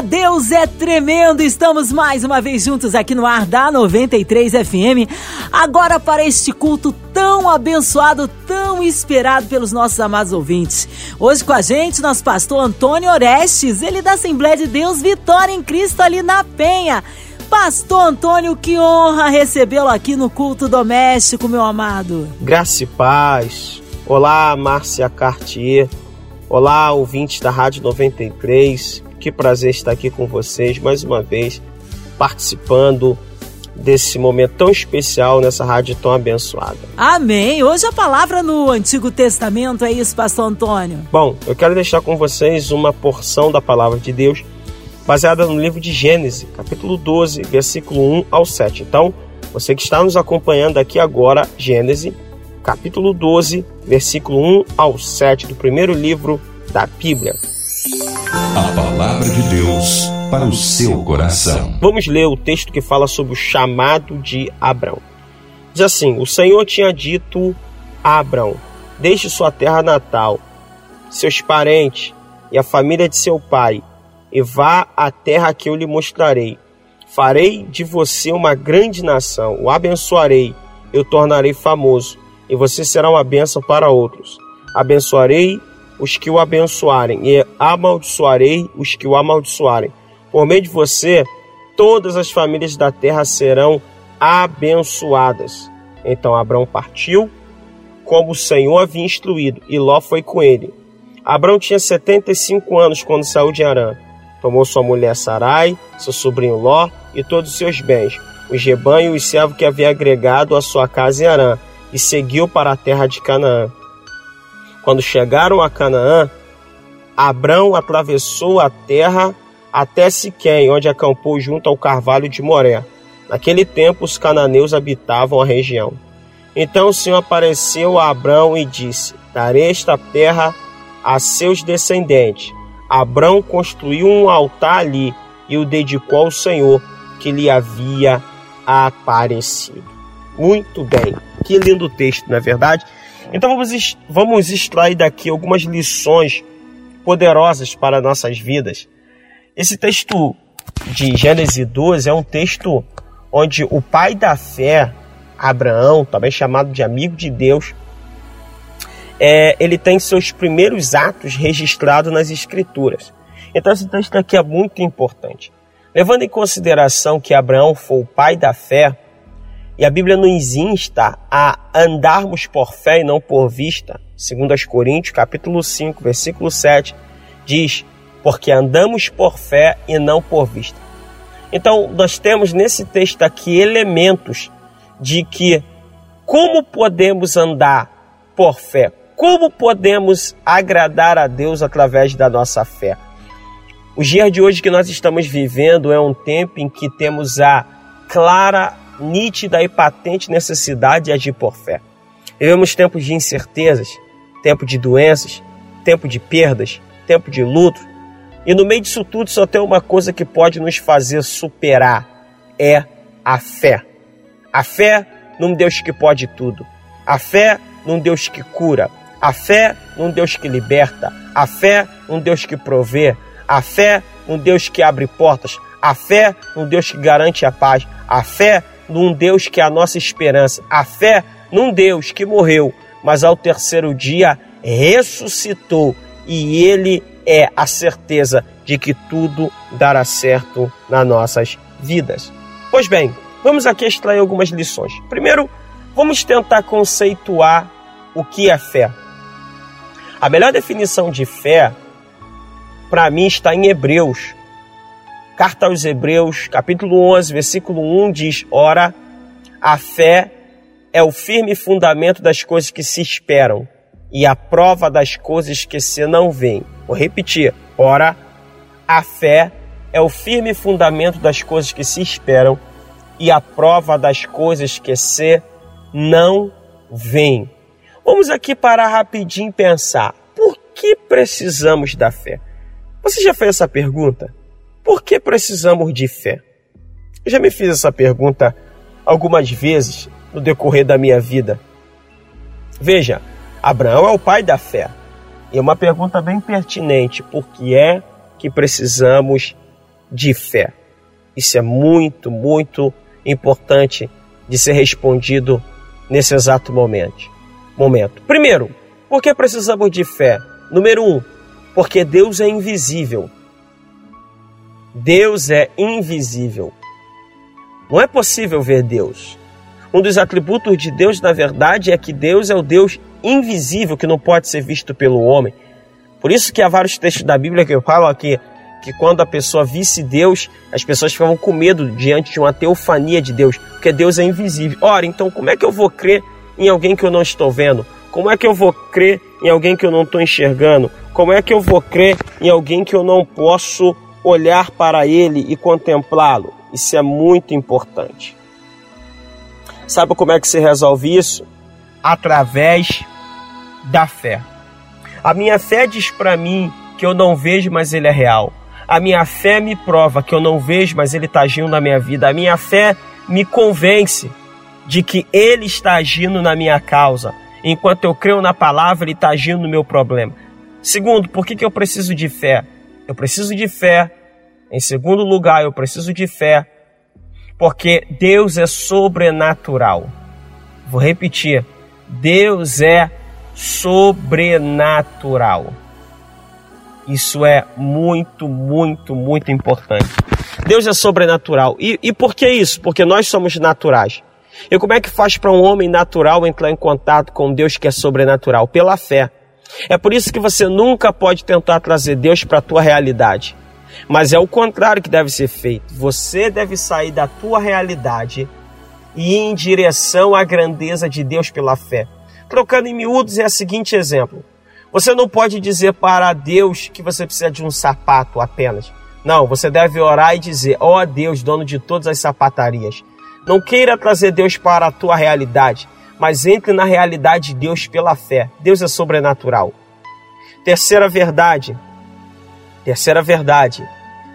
Deus é tremendo! Estamos mais uma vez juntos aqui no ar da 93 FM. Agora para este culto tão abençoado, tão esperado pelos nossos amados ouvintes. Hoje com a gente, nosso pastor Antônio Orestes, ele da Assembleia de Deus Vitória em Cristo ali na Penha. Pastor Antônio, que honra recebê-lo aqui no culto doméstico, meu amado. Graça e paz. Olá, Márcia Cartier. Olá, ouvintes da Rádio 93. Que prazer estar aqui com vocês mais uma vez, participando desse momento tão especial nessa rádio tão abençoada. Amém. Hoje a palavra no Antigo Testamento é isso, pastor Antônio. Bom, eu quero deixar com vocês uma porção da palavra de Deus baseada no livro de Gênesis, capítulo 12, versículo 1 ao 7. Então, você que está nos acompanhando aqui agora, Gênesis, capítulo 12, versículo 1 ao 7 do primeiro livro da Bíblia. A palavra de Deus para o seu coração. Vamos ler o texto que fala sobre o chamado de Abrão. Diz assim: O Senhor tinha dito a Abrão: Deixe sua terra natal, seus parentes e a família de seu pai, e vá à terra que eu lhe mostrarei. Farei de você uma grande nação, o abençoarei, eu tornarei famoso e você será uma bênção para outros. Abençoarei os que o abençoarem e amaldiçoarei os que o amaldiçoarem. Por meio de você, todas as famílias da terra serão abençoadas. Então Abraão partiu, como o Senhor havia instruído, e Ló foi com ele. Abraão tinha 75 anos quando saiu de Arã. Tomou sua mulher Sarai, seu sobrinho Ló e todos os seus bens, os rebanhos e os servos que havia agregado à sua casa em Arã, e seguiu para a terra de Canaã. Quando chegaram a Canaã, Abrão atravessou a terra até Siquém, onde acampou junto ao carvalho de Moré. Naquele tempo, os cananeus habitavam a região. Então o Senhor apareceu a Abrão e disse: Darei esta terra a seus descendentes. Abrão construiu um altar ali e o dedicou ao Senhor que lhe havia aparecido. Muito bem. Que lindo texto, não é verdade? Então vamos, vamos extrair daqui algumas lições poderosas para nossas vidas. Esse texto de Gênesis 12 é um texto onde o pai da fé, Abraão, também chamado de amigo de Deus, é, ele tem seus primeiros atos registrados nas Escrituras. Então esse texto aqui é muito importante. Levando em consideração que Abraão foi o pai da fé, e a Bíblia nos insta a andarmos por fé e não por vista. Segundo as Coríntios, capítulo 5, versículo 7, diz: "Porque andamos por fé e não por vista". Então, nós temos nesse texto aqui elementos de que como podemos andar por fé? Como podemos agradar a Deus através da nossa fé? O dia de hoje que nós estamos vivendo é um tempo em que temos a clara nítida e patente necessidade de agir por fé. Vivemos tempos de incertezas, tempo de doenças, tempo de perdas, tempo de luto. E no meio disso tudo só tem uma coisa que pode nos fazer superar: é a fé. A fé num Deus que pode tudo. A fé num Deus que cura. A fé num Deus que liberta. A fé num Deus que provê. A fé num Deus que abre portas. A fé num Deus que garante a paz. A fé num Deus que é a nossa esperança, a fé num Deus que morreu, mas ao terceiro dia ressuscitou e ele é a certeza de que tudo dará certo nas nossas vidas. Pois bem, vamos aqui extrair algumas lições. Primeiro, vamos tentar conceituar o que é fé. A melhor definição de fé, para mim, está em Hebreus, Carta aos Hebreus, capítulo 11, versículo 1 diz: Ora, a fé é o firme fundamento das coisas que se esperam e a prova das coisas que se não veem. Vou repetir: Ora, a fé é o firme fundamento das coisas que se esperam e a prova das coisas que se não veem. Vamos aqui parar rapidinho e pensar: por que precisamos da fé? Você já fez essa pergunta? Por que precisamos de fé? Eu já me fiz essa pergunta algumas vezes no decorrer da minha vida. Veja, Abraão é o pai da fé. E é uma pergunta bem pertinente: por que é que precisamos de fé? Isso é muito, muito importante de ser respondido nesse exato momento. momento. Primeiro, por que precisamos de fé? Número um, porque Deus é invisível. Deus é invisível. Não é possível ver Deus. Um dos atributos de Deus, na verdade, é que Deus é o Deus invisível que não pode ser visto pelo homem. Por isso que há vários textos da Bíblia que falam aqui que quando a pessoa visse Deus, as pessoas ficavam com medo diante de uma teofania de Deus, porque Deus é invisível. Ora, então como é que eu vou crer em alguém que eu não estou vendo? Como é que eu vou crer em alguém que eu não estou enxergando? Como é que eu vou crer em alguém que eu não posso olhar para ele e contemplá-lo? Isso é muito importante. Sabe como é que se resolve isso? Através da fé. A minha fé diz para mim que eu não vejo, mas ele é real. A minha fé me prova que eu não vejo, mas ele está agindo na minha vida. A minha fé me convence de que ele está agindo na minha causa. Enquanto eu creio na palavra, ele está agindo no meu problema. Segundo, por que, que eu preciso de fé? Eu preciso de fé. Em segundo lugar, eu preciso de fé porque Deus é sobrenatural. Vou repetir: Deus é sobrenatural. Isso é muito, muito, muito importante. Deus é sobrenatural. E, e por que isso? Porque nós somos naturais. E como é que faz para um homem natural entrar em contato com Deus que é sobrenatural? Pela fé. É por isso que você nunca pode tentar trazer Deus para a tua realidade. Mas é o contrário que deve ser feito. Você deve sair da tua realidade e ir em direção à grandeza de Deus pela fé. Trocando em miúdos é o seguinte exemplo. Você não pode dizer para Deus que você precisa de um sapato apenas. Não, você deve orar e dizer: Ó oh Deus, dono de todas as sapatarias. Não queira trazer Deus para a tua realidade, mas entre na realidade de Deus pela fé. Deus é sobrenatural. Terceira verdade, Terceira verdade: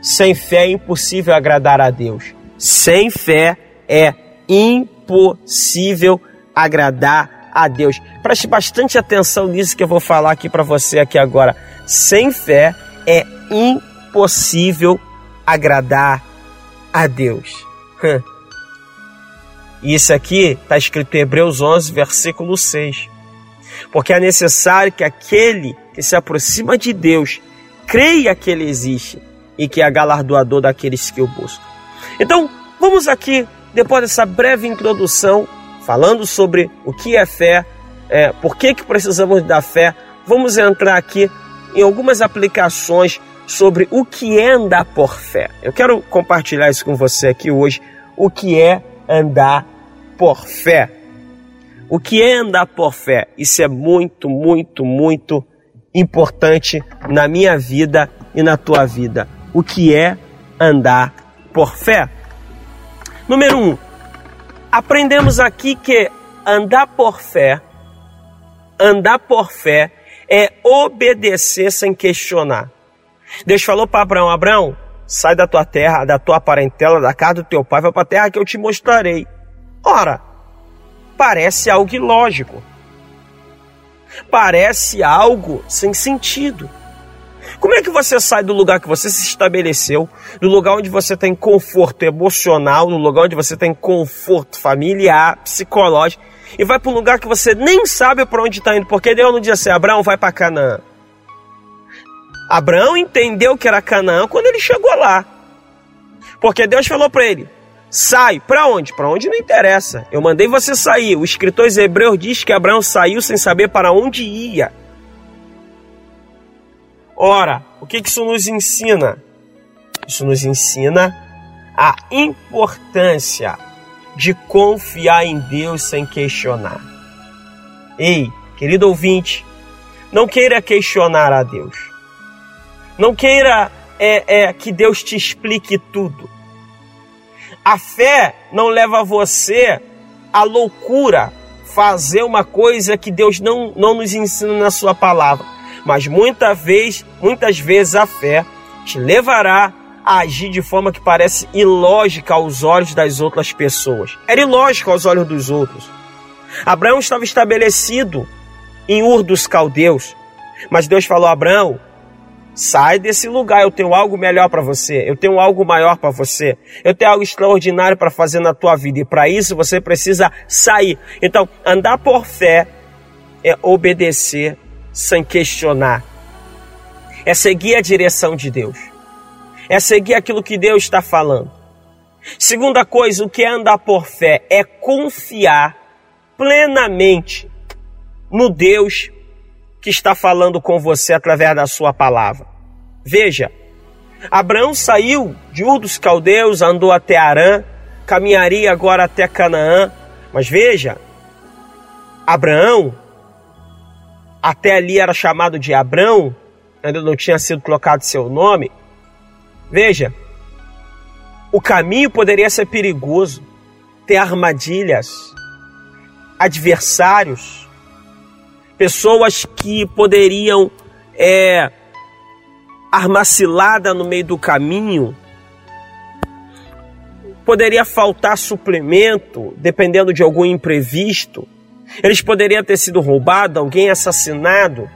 sem fé é impossível agradar a Deus. Sem fé é impossível agradar a Deus. Preste bastante atenção nisso que eu vou falar aqui para você aqui agora. Sem fé é impossível agradar a Deus. Isso aqui está escrito em Hebreus 11, versículo 6. Porque é necessário que aquele que se aproxima de Deus creia que ele existe e que é galardoador daqueles que o buscam. Então, vamos aqui, depois dessa breve introdução, falando sobre o que é fé, é, por que, que precisamos da fé, vamos entrar aqui em algumas aplicações sobre o que é andar por fé. Eu quero compartilhar isso com você aqui hoje, o que é andar por fé. O que é andar por fé? Isso é muito, muito, muito importante na minha vida e na tua vida. O que é andar por fé? Número um, aprendemos aqui que andar por fé, andar por fé é obedecer sem questionar. Deus falou para Abraão: Abraão, sai da tua terra, da tua parentela, da casa do teu pai, vai para a terra que eu te mostrarei. Ora, parece algo ilógico parece algo sem sentido. Como é que você sai do lugar que você se estabeleceu, do lugar onde você tem conforto emocional, do lugar onde você tem conforto familiar, psicológico, e vai para um lugar que você nem sabe para onde está indo? Porque Deus não diz assim: Abraão, vai para Canaã. Abraão entendeu que era Canaã quando ele chegou lá. Porque Deus falou para ele: Sai. Para onde? Para onde não interessa. Eu mandei você sair. O escritor hebreu diz que Abraão saiu sem saber para onde ia. Ora, o que isso nos ensina? Isso nos ensina a importância de confiar em Deus sem questionar. Ei, querido ouvinte, não queira questionar a Deus. Não queira é, é, que Deus te explique tudo. A fé não leva você à loucura, fazer uma coisa que Deus não, não nos ensina na sua palavra. Mas muita vez, muitas vezes a fé te levará a agir de forma que parece ilógica aos olhos das outras pessoas. Era ilógico aos olhos dos outros. Abraão estava estabelecido em Ur dos Caldeus, mas Deus falou: Abraão, sai desse lugar, eu tenho algo melhor para você, eu tenho algo maior para você, eu tenho algo extraordinário para fazer na tua vida e para isso você precisa sair. Então, andar por fé é obedecer sem questionar, é seguir a direção de Deus é seguir aquilo que Deus está falando. Segunda coisa, o que é andar por fé? É confiar plenamente no Deus que está falando com você através da sua palavra. Veja, Abraão saiu de Ur dos Caldeus, andou até Arã, caminharia agora até Canaã. Mas veja, Abraão, até ali era chamado de Abrão, ainda não tinha sido colocado seu nome, Veja, o caminho poderia ser perigoso, ter armadilhas, adversários, pessoas que poderiam é, armar cilada no meio do caminho, poderia faltar suplemento, dependendo de algum imprevisto, eles poderiam ter sido roubados, alguém assassinado.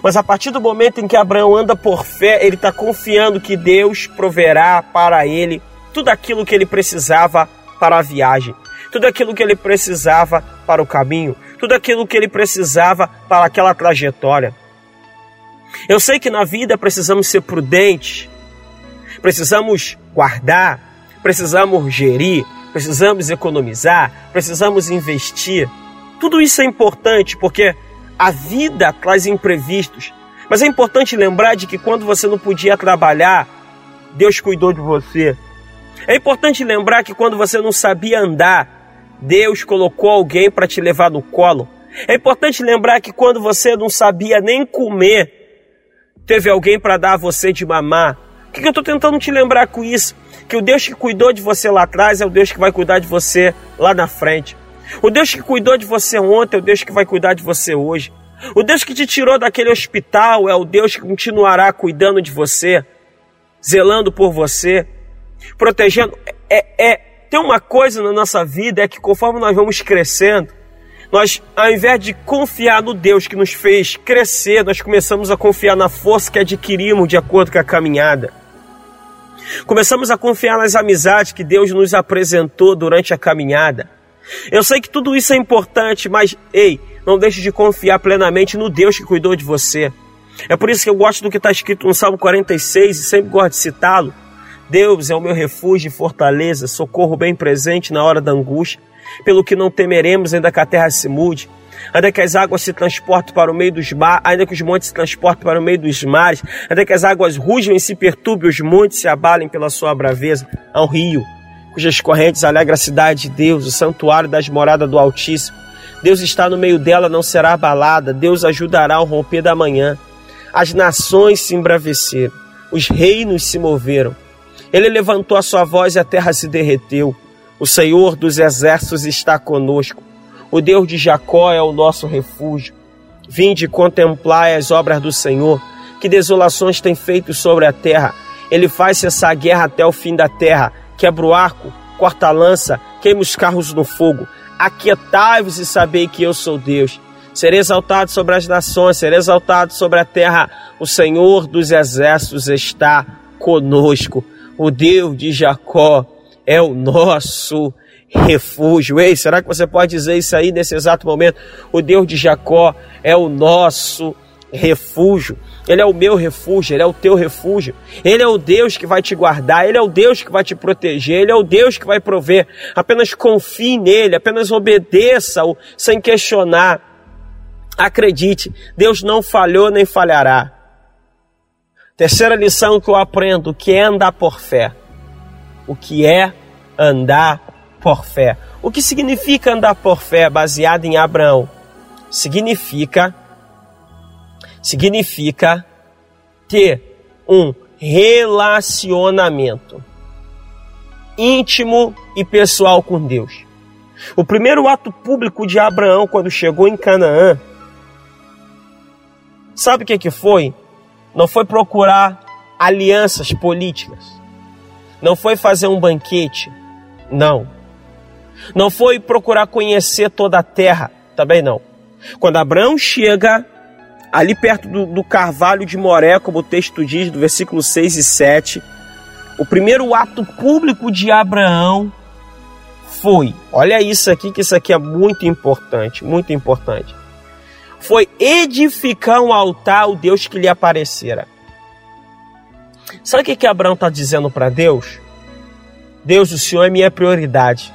Mas a partir do momento em que Abraão anda por fé, ele está confiando que Deus proverá para ele tudo aquilo que ele precisava para a viagem, tudo aquilo que ele precisava para o caminho, tudo aquilo que ele precisava para aquela trajetória. Eu sei que na vida precisamos ser prudentes, precisamos guardar, precisamos gerir, precisamos economizar, precisamos investir. Tudo isso é importante porque a vida traz imprevistos. Mas é importante lembrar de que quando você não podia trabalhar, Deus cuidou de você. É importante lembrar que quando você não sabia andar, Deus colocou alguém para te levar no colo. É importante lembrar que quando você não sabia nem comer, teve alguém para dar a você de mamar. O que eu estou tentando te lembrar com isso? Que o Deus que cuidou de você lá atrás é o Deus que vai cuidar de você lá na frente. O Deus que cuidou de você ontem é o Deus que vai cuidar de você hoje. O Deus que te tirou daquele hospital é o Deus que continuará cuidando de você, zelando por você, protegendo. É, é, tem uma coisa na nossa vida é que conforme nós vamos crescendo, nós, ao invés de confiar no Deus que nos fez crescer, nós começamos a confiar na força que adquirimos de acordo com a caminhada. Começamos a confiar nas amizades que Deus nos apresentou durante a caminhada. Eu sei que tudo isso é importante, mas ei, não deixe de confiar plenamente no Deus que cuidou de você. É por isso que eu gosto do que está escrito no Salmo 46 e sempre gosto de citá-lo. Deus é o meu refúgio e fortaleza, socorro bem presente na hora da angústia, pelo que não temeremos, ainda que a terra se mude, ainda que as águas se transportem para o meio dos mares, ainda que os montes se transportem para o meio dos mares, ainda que as águas rujam e se perturbem, os montes se abalem pela sua braveza. Há um rio cujas correntes alegra a cidade de Deus, o santuário das moradas do Altíssimo. Deus está no meio dela, não será abalada. Deus ajudará ao romper da manhã. As nações se embraveceram, os reinos se moveram. Ele levantou a sua voz e a terra se derreteu. O Senhor dos exércitos está conosco. O Deus de Jacó é o nosso refúgio. Vinde contemplar as obras do Senhor, que desolações tem feito sobre a terra. Ele faz cessar a guerra até o fim da terra quebra o arco, corta a lança, queima os carros no fogo. Aquietai-vos e sabei que eu sou Deus. Serei exaltado sobre as nações, serei exaltado sobre a terra. O Senhor dos exércitos está conosco. O Deus de Jacó é o nosso refúgio. Ei, será que você pode dizer isso aí nesse exato momento? O Deus de Jacó é o nosso refúgio. Ele é o meu refúgio, Ele é o teu refúgio. Ele é o Deus que vai te guardar, Ele é o Deus que vai te proteger, Ele é o Deus que vai prover. Apenas confie nele, apenas obedeça-o sem questionar. Acredite, Deus não falhou nem falhará. Terceira lição que eu aprendo, o que é andar por fé. O que é andar por fé. O que significa andar por fé baseado em Abraão? Significa significa ter um relacionamento íntimo e pessoal com Deus. O primeiro ato público de Abraão quando chegou em Canaã, sabe o que, que foi? Não foi procurar alianças políticas. Não foi fazer um banquete. Não. Não foi procurar conhecer toda a terra. Também não. Quando Abraão chega ali perto do, do carvalho de Moré, como o texto diz, do versículo 6 e 7, o primeiro ato público de Abraão foi, olha isso aqui, que isso aqui é muito importante, muito importante. Foi edificar um altar ao Deus que lhe aparecera. Sabe o que, que Abraão está dizendo para Deus? Deus, o Senhor é minha prioridade.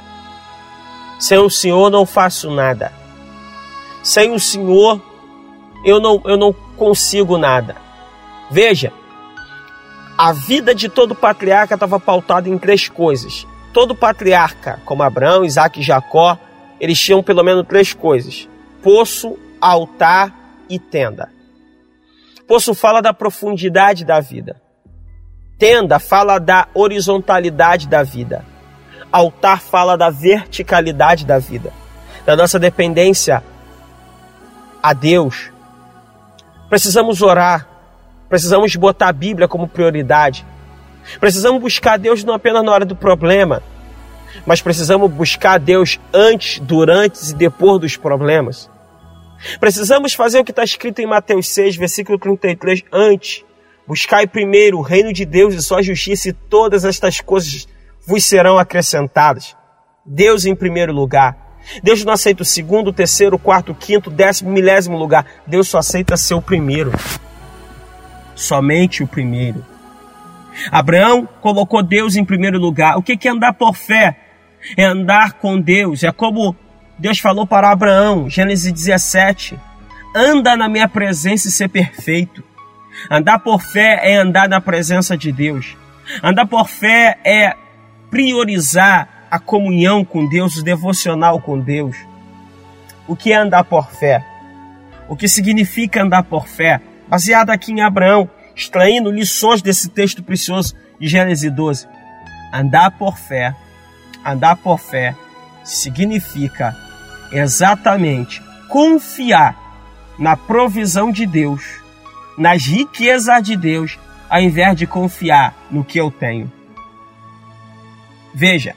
Sem o Senhor não faço nada. Sem o Senhor eu não, eu não consigo nada. Veja, a vida de todo patriarca estava pautada em três coisas. Todo patriarca, como Abraão, Isaac e Jacó, eles tinham pelo menos três coisas: poço, altar e tenda. Poço fala da profundidade da vida. Tenda fala da horizontalidade da vida. Altar fala da verticalidade da vida, da nossa dependência a Deus. Precisamos orar, precisamos botar a Bíblia como prioridade. Precisamos buscar Deus não apenas na hora do problema, mas precisamos buscar Deus antes, durante e depois dos problemas. Precisamos fazer o que está escrito em Mateus 6, versículo 33, antes Buscai primeiro o reino de Deus e sua justiça, e todas estas coisas vos serão acrescentadas. Deus em primeiro lugar. Deus não aceita o segundo, o terceiro, o quarto, o quinto, o décimo, milésimo lugar. Deus só aceita ser o primeiro. Somente o primeiro. Abraão colocou Deus em primeiro lugar. O que é andar por fé? É andar com Deus. É como Deus falou para Abraão, Gênesis 17: anda na minha presença e ser perfeito. Andar por fé é andar na presença de Deus. Andar por fé é priorizar a comunhão com Deus, o devocional com Deus. O que é andar por fé? O que significa andar por fé? Baseado aqui em Abraão, extraindo lições desse texto precioso de Gênesis 12. Andar por fé, andar por fé significa exatamente confiar na provisão de Deus nas riquezas de Deus, ao invés de confiar no que eu tenho. Veja,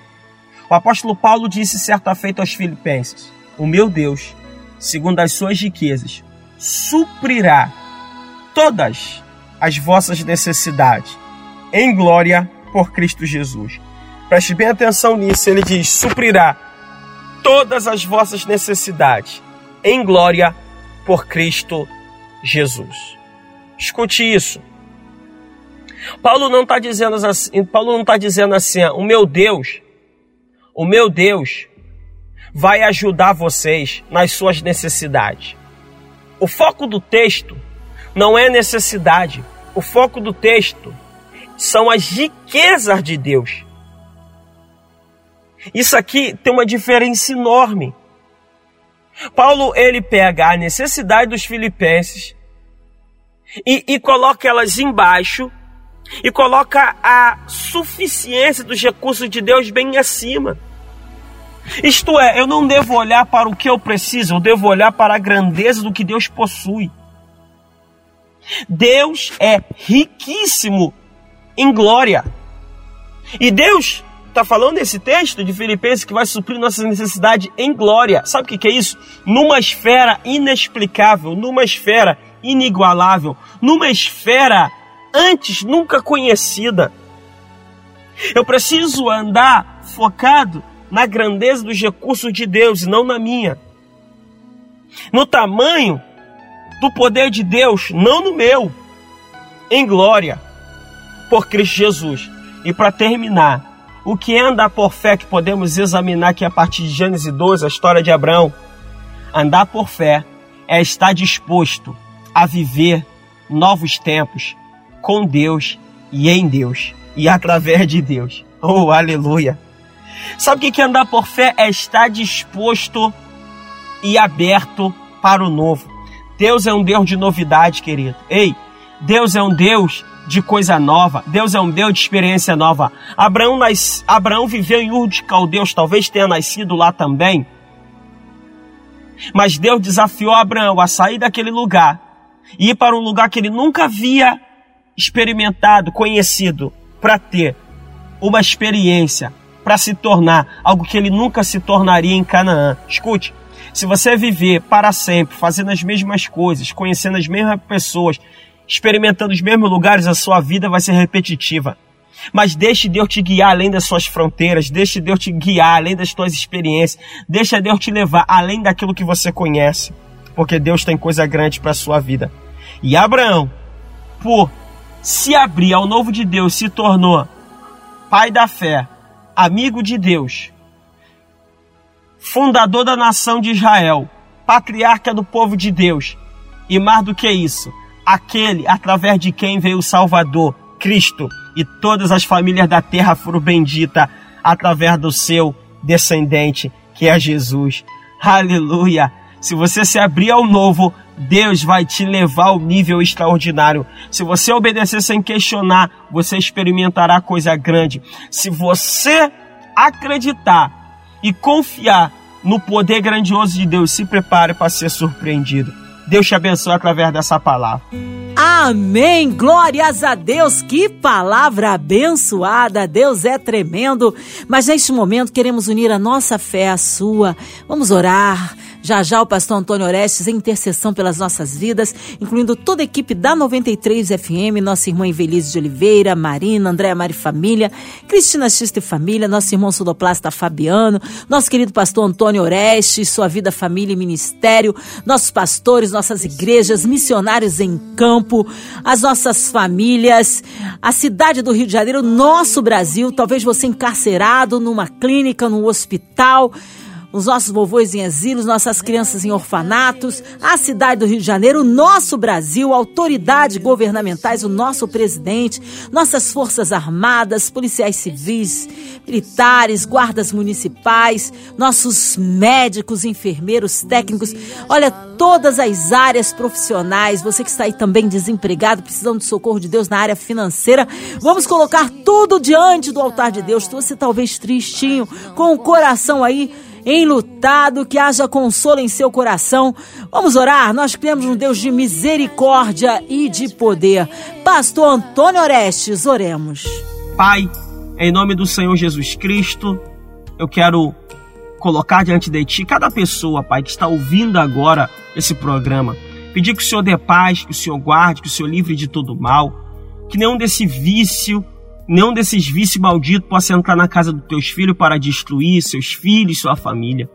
o apóstolo Paulo disse certa feita aos Filipenses: O meu Deus, segundo as suas riquezas, suprirá todas as vossas necessidades em glória por Cristo Jesus. Preste bem atenção nisso, ele diz: suprirá todas as vossas necessidades em glória por Cristo Jesus. Escute isso. Paulo não está dizendo assim, Paulo não está dizendo assim, o meu Deus, o meu Deus vai ajudar vocês nas suas necessidades. O foco do texto não é necessidade, o foco do texto são as riquezas de Deus. Isso aqui tem uma diferença enorme. Paulo ele pega a necessidade dos filipenses e, e coloca elas embaixo e coloca a suficiência dos recursos de Deus bem acima. Isto é, eu não devo olhar para o que eu preciso, eu devo olhar para a grandeza do que Deus possui. Deus é riquíssimo em glória. E Deus está falando nesse texto de Filipenses que vai suprir nossas necessidades em glória. Sabe o que, que é isso? Numa esfera inexplicável, numa esfera inigualável, numa esfera antes nunca conhecida. Eu preciso andar focado na grandeza dos recursos de Deus e não na minha. No tamanho do poder de Deus, não no meu. Em glória por Cristo Jesus. E para terminar, o que é andar por fé que podemos examinar aqui a partir de Gênesis 12, a história de Abraão? Andar por fé é estar disposto a viver novos tempos com Deus e em Deus e através de Deus. Oh, aleluia! Sabe o que é andar por fé? É estar disposto e aberto para o novo. Deus é um Deus de novidade, querido. Ei, Deus é um Deus de coisa nova. Deus é um Deus de experiência nova. Abraão, nas... Abraão viveu em Ur de Caldeus, talvez tenha nascido lá também. Mas Deus desafiou Abraão a sair daquele lugar e ir para um lugar que ele nunca havia experimentado, conhecido, para ter uma experiência, para se tornar algo que ele nunca se tornaria em Canaã. Escute, se você viver para sempre fazendo as mesmas coisas, conhecendo as mesmas pessoas, experimentando os mesmos lugares, a sua vida vai ser repetitiva. Mas deixe Deus te guiar além das suas fronteiras, deixe Deus te guiar além das suas experiências, deixe Deus te levar além daquilo que você conhece, porque Deus tem coisa grande para a sua vida. E Abraão, por se abrir ao novo de Deus, se tornou pai da fé, amigo de Deus, fundador da nação de Israel, patriarca do povo de Deus, e mais do que isso, aquele através de quem veio o Salvador, Cristo, e todas as famílias da terra foram benditas através do seu descendente, que é Jesus. Aleluia! Se você se abrir ao novo, Deus vai te levar ao nível extraordinário. Se você obedecer sem questionar, você experimentará coisa grande. Se você acreditar e confiar no poder grandioso de Deus, se prepare para ser surpreendido. Deus te abençoe através dessa palavra. Amém! Glórias a Deus! Que palavra abençoada! Deus é tremendo! Mas neste momento queremos unir a nossa fé à sua. Vamos orar. Já já o pastor Antônio Orestes em intercessão pelas nossas vidas, incluindo toda a equipe da 93 FM, nossa irmã Invelise de Oliveira, Marina, Andréa Mari Família, Cristina Xista e Família, nosso irmão Sodoplasta Fabiano, nosso querido pastor Antônio Orestes, sua vida, família e ministério, nossos pastores, nossas igrejas, missionários em campo, as nossas famílias, a cidade do Rio de Janeiro, nosso Brasil, talvez você encarcerado numa clínica, num hospital, os nossos vovôs em exílios, nossas crianças em orfanatos, a cidade do Rio de Janeiro, o nosso Brasil, autoridades governamentais, o nosso presidente, nossas forças armadas, policiais civis, militares, guardas municipais, nossos médicos, enfermeiros, técnicos, olha, todas as áreas profissionais, você que está aí também desempregado, precisando de socorro de Deus na área financeira, vamos colocar tudo diante do altar de Deus. Você talvez tristinho, com o coração aí enlutado, que haja consolo em seu coração. Vamos orar, nós cremos um Deus de misericórdia e de poder. Pastor Antônio Orestes, oremos. Pai, em nome do Senhor Jesus Cristo, eu quero colocar diante de Ti cada pessoa, Pai, que está ouvindo agora esse programa. Pedir que o Senhor dê paz, que o Senhor guarde, que o Senhor livre de todo mal, que nenhum desse vício, nenhum desses vícios malditos possa entrar na casa dos teus filhos para destruir seus filhos, sua família.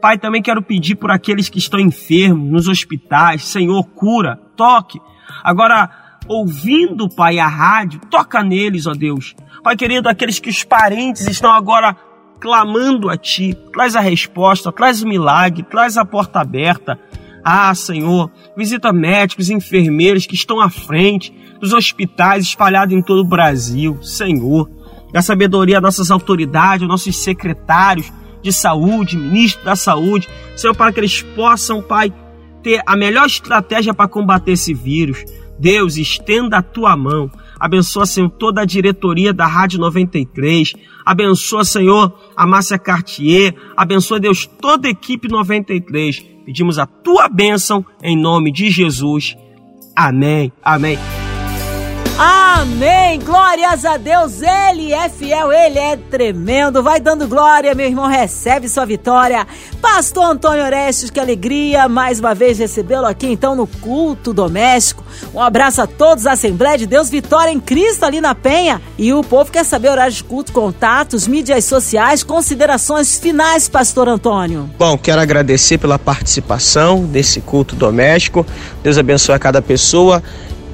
Pai, também quero pedir por aqueles que estão enfermos, nos hospitais, Senhor, cura, toque. Agora, ouvindo, Pai, a rádio, toca neles, ó Deus. Pai querido, aqueles que os parentes estão agora clamando a Ti, traz a resposta, traz o milagre, traz a porta aberta. Ah, Senhor, visita médicos, enfermeiros que estão à frente, dos hospitais espalhados em todo o Brasil, Senhor. Da sabedoria nossas autoridades, nossos secretários de saúde, ministro da saúde, Senhor, para que eles possam, Pai, ter a melhor estratégia para combater esse vírus. Deus, estenda a tua mão. Abençoa, Senhor, toda a diretoria da Rádio 93. Abençoa, Senhor, a Márcia Cartier. Abençoa, Deus, toda a equipe 93. Pedimos a tua bênção em nome de Jesus. Amém. Amém. Amém! Glórias a Deus, Ele é fiel, Ele é tremendo. Vai dando glória, meu irmão, recebe sua vitória. Pastor Antônio Orestes, que alegria mais uma vez recebê-lo aqui então no culto doméstico. Um abraço a todos, Assembleia de Deus, vitória em Cristo ali na Penha. E o povo quer saber horário de culto, contatos, mídias sociais, considerações finais, Pastor Antônio. Bom, quero agradecer pela participação desse culto doméstico. Deus abençoe a cada pessoa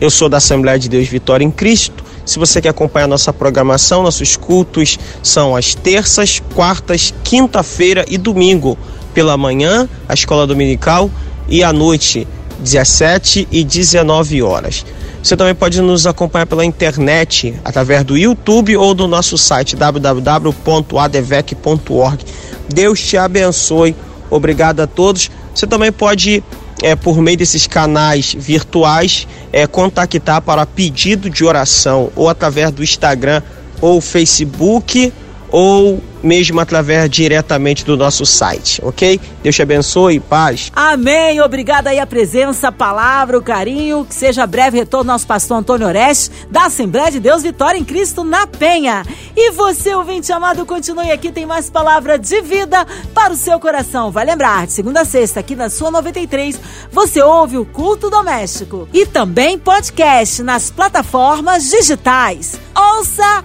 eu sou da Assembleia de Deus Vitória em Cristo. Se você quer acompanhar nossa programação, nossos cultos são às terças, quartas, quinta-feira e domingo, pela manhã, a escola dominical e à noite, 17 e 19 horas. Você também pode nos acompanhar pela internet, através do YouTube ou do nosso site www.advec.org. Deus te abençoe. Obrigado a todos. Você também pode é, por meio desses canais virtuais, é, contactar para pedido de oração, ou através do Instagram, ou Facebook, ou mesmo através diretamente do nosso site, ok? Deus te abençoe, paz. Amém. Obrigada aí a presença, a palavra, o carinho. Que seja breve retorno nosso pastor Antônio Oreste, da Assembleia de Deus Vitória em Cristo na Penha. E você, ouvinte amado, continue aqui, tem mais palavra de vida para o seu coração. Vai lembrar, de segunda a sexta, aqui na sua 93, você ouve o culto doméstico e também podcast nas plataformas digitais. Ouça